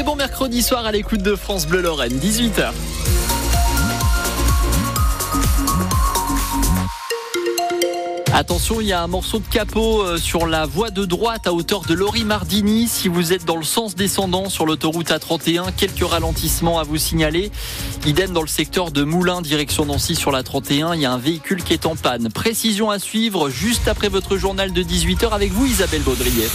Et bon mercredi soir à l'écoute de France Bleu Lorraine, 18h. Attention, il y a un morceau de capot euh, sur la voie de droite à hauteur de Lori Mardini. Si vous êtes dans le sens descendant sur l'autoroute A31, quelques ralentissements à vous signaler. Idem dans le secteur de Moulins, direction Nancy sur la 31, il y a un véhicule qui est en panne. Précision à suivre juste après votre journal de 18h avec vous Isabelle Baudrier.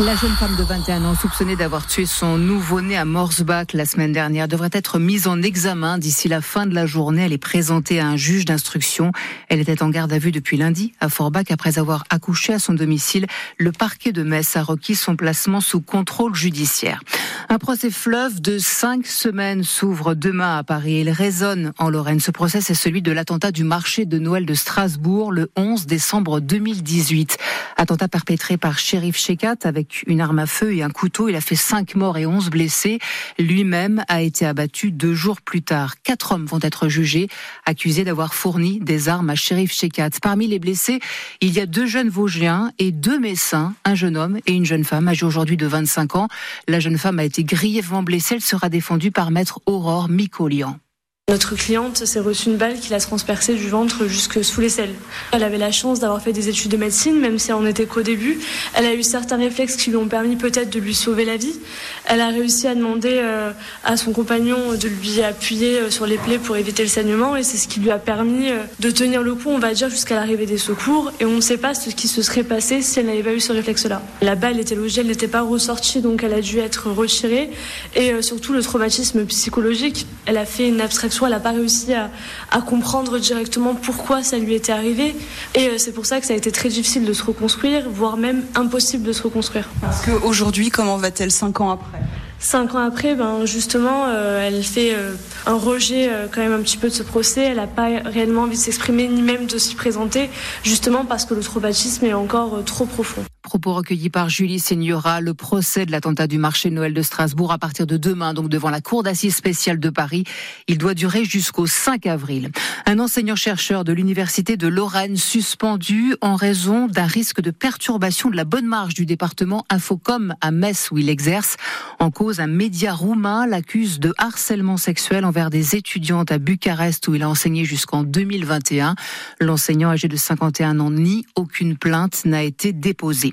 La jeune femme de 21 ans soupçonnée d'avoir tué son nouveau-né à Morsbach la semaine dernière devrait être mise en examen d'ici la fin de la journée. Elle est présentée à un juge d'instruction. Elle était en garde à vue depuis lundi à Forbach après avoir accouché à son domicile. Le parquet de Metz a requis son placement sous contrôle judiciaire. Un procès fleuve de cinq semaines s'ouvre demain à Paris. Il résonne en Lorraine. Ce procès, c'est celui de l'attentat du marché de Noël de Strasbourg le 11 décembre 2018. Attentat perpétré par Shérif Shekat avec une arme à feu et un couteau. Il a fait cinq morts et onze blessés. Lui-même a été abattu deux jours plus tard. Quatre hommes vont être jugés, accusés d'avoir fourni des armes à Shérif Shekat. Parmi les blessés, il y a deux jeunes Vosgiens et deux Messins, un jeune homme et une jeune femme âgée aujourd'hui de 25 ans. La jeune femme a été grièvement blessée. Elle sera défendue par maître Aurore Micolian. Notre cliente s'est reçue une balle qui l'a transpercée du ventre jusque sous l'aisselle. Elle avait la chance d'avoir fait des études de médecine, même si elle n'en était qu'au début. Elle a eu certains réflexes qui lui ont permis peut-être de lui sauver la vie. Elle a réussi à demander euh, à son compagnon de lui appuyer euh, sur les plaies pour éviter le saignement et c'est ce qui lui a permis euh, de tenir le coup, on va dire, jusqu'à l'arrivée des secours. Et on ne sait pas ce qui se serait passé si elle n'avait pas eu ce réflexe-là. La balle était logée, elle n'était pas ressortie, donc elle a dû être retirée. Et surtout le traumatisme psychologique, elle a fait une abstraction elle n'a pas réussi à, comprendre directement pourquoi ça lui était arrivé. Et euh, c'est pour ça que ça a été très difficile de se reconstruire, voire même impossible de se reconstruire. Parce qu'aujourd'hui, comment va-t-elle cinq ans après? Cinq ans après, ben justement, euh, elle fait euh, un rejet quand même un petit peu de ce procès. Elle n'a pas réellement envie de s'exprimer ni même de s'y présenter, justement parce que le traumatisme est encore trop profond. Propos recueillis par Julie le procès de l'attentat du marché Noël de Strasbourg à partir de demain, donc devant la Cour d'assises spéciale de Paris. Il doit durer jusqu'au 5 avril. Un enseignant-chercheur de l'Université de Lorraine suspendu en raison d'un risque de perturbation de la bonne marge du département Infocom à Metz où il exerce. En cause, un média roumain l'accuse de harcèlement sexuel envers des étudiantes à Bucarest où il a enseigné jusqu'en 2021. L'enseignant âgé de 51 ans nie aucune plainte n'a été déposée.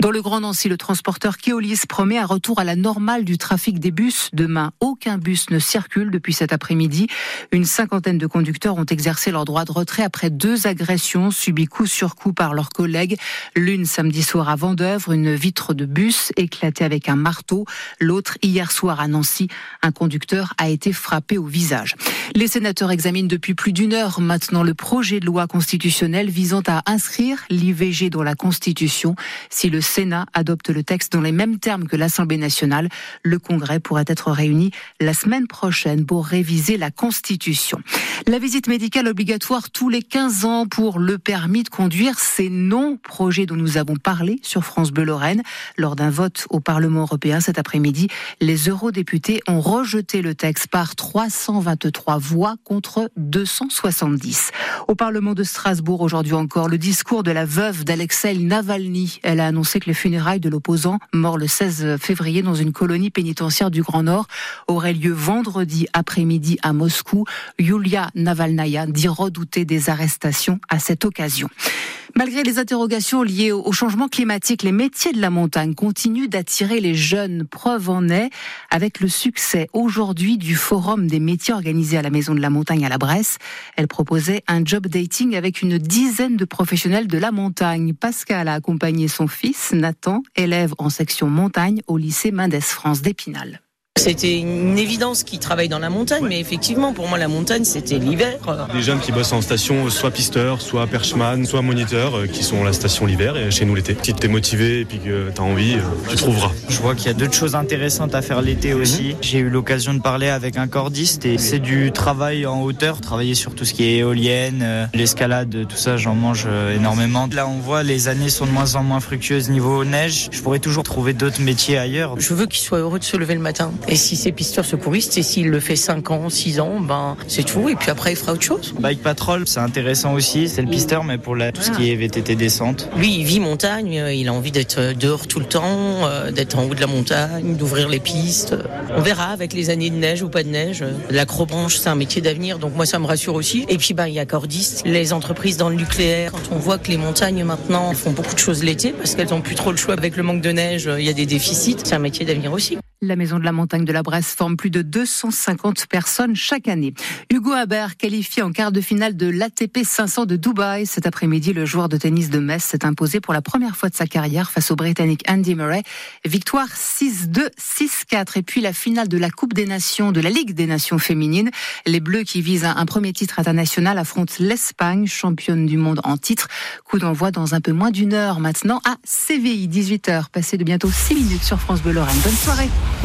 Dans le Grand Nancy, le transporteur Keolis promet un retour à la normale du trafic des bus. Demain, aucun bus ne circule depuis cet après-midi. Une cinquantaine de conducteurs ont exercé leur droit de retrait après deux agressions subies coup sur coup par leurs collègues. L'une samedi soir à Vendœuvre, une vitre de bus éclatée avec un marteau. L'autre hier soir à Nancy, un conducteur a été frappé au visage. Les sénateurs examinent depuis plus d'une heure maintenant le projet de loi constitutionnelle visant à inscrire l'IVG dans la Constitution. Si le Sénat adopte le texte dans les mêmes termes que l'Assemblée nationale, le Congrès pourrait être réuni la semaine prochaine pour réviser la Constitution. La visite médicale obligatoire tous les 15 ans pour le permis de conduire, c'est non projet dont nous avons parlé sur France Bleu Lorraine lors d'un vote au Parlement européen cet après-midi. Les eurodéputés ont rejeté le texte par 323 voix contre 270. Au Parlement de Strasbourg aujourd'hui encore, le discours de la veuve d'Alexei Navalny. Elle a annoncé que les funérailles de l'opposant, mort le 16 février dans une colonie pénitentiaire du Grand Nord, auraient lieu vendredi après-midi à Moscou. Yulia Navalnaya dit redouter des arrestations à cette occasion. Malgré les interrogations liées au changement climatique, les métiers de la montagne continuent d'attirer les jeunes. Preuve en est avec le succès aujourd'hui du Forum des métiers organisé à la Maison de la Montagne à la Bresse. Elle proposait un job dating avec une dizaine de professionnels de la montagne. Pascal a accompagné son fils, Nathan, élève en section montagne au lycée Mendes France d'Épinal. C'était une évidence qu'ils travaillent dans la montagne, mais effectivement, pour moi, la montagne, c'était l'hiver. Des jeunes qui bossent en station, soit pisteur, soit perchman, soit moniteur, euh, qui sont la station l'hiver et chez nous l'été. Si tu es motivé et puis que tu as envie, euh, tu trouveras. Je vois qu'il y a d'autres choses intéressantes à faire l'été aussi. Mhm. J'ai eu l'occasion de parler avec un cordiste et c'est du travail en hauteur, travailler sur tout ce qui est éolienne, euh, l'escalade, tout ça, j'en mange énormément. Là, on voit les années sont de moins en moins fructueuses niveau neige. Je pourrais toujours trouver d'autres métiers ailleurs. Je veux qu'ils soient heureux de se lever le matin. Et si c'est pisteur secouriste, et s'il le fait 5 ans, 6 ans, ben c'est tout. Et puis après, il fera autre chose. Bike Patrol, c'est intéressant aussi. C'est le pisteur, mais pour la, tout ce qui est VTT descente. Lui, il vit montagne. Il a envie d'être dehors tout le temps, euh, d'être en haut de la montagne, d'ouvrir les pistes. On verra avec les années de neige ou pas de neige. L'acrobranche, c'est un métier d'avenir. Donc moi, ça me rassure aussi. Et puis, ben, il y a cordistes, les entreprises dans le nucléaire. Quand on voit que les montagnes maintenant font beaucoup de choses l'été parce qu'elles n'ont plus trop le choix avec le manque de neige, il y a des déficits. C'est un métier d'avenir aussi. La Maison de la Montagne de la Bresse forme plus de 250 personnes chaque année. Hugo Haber, qualifié en quart de finale de l'ATP 500 de Dubaï. Cet après-midi, le joueur de tennis de Metz s'est imposé pour la première fois de sa carrière face au Britannique Andy Murray. Victoire 6-2, 6-4. Et puis la finale de la Coupe des Nations, de la Ligue des Nations féminines. Les Bleus qui visent un premier titre international affrontent l'Espagne, championne du monde en titre. Coup d'envoi dans un peu moins d'une heure maintenant à CVI, 18h. Passé de bientôt 6 minutes sur France Bleu Lorraine. Bonne soirée.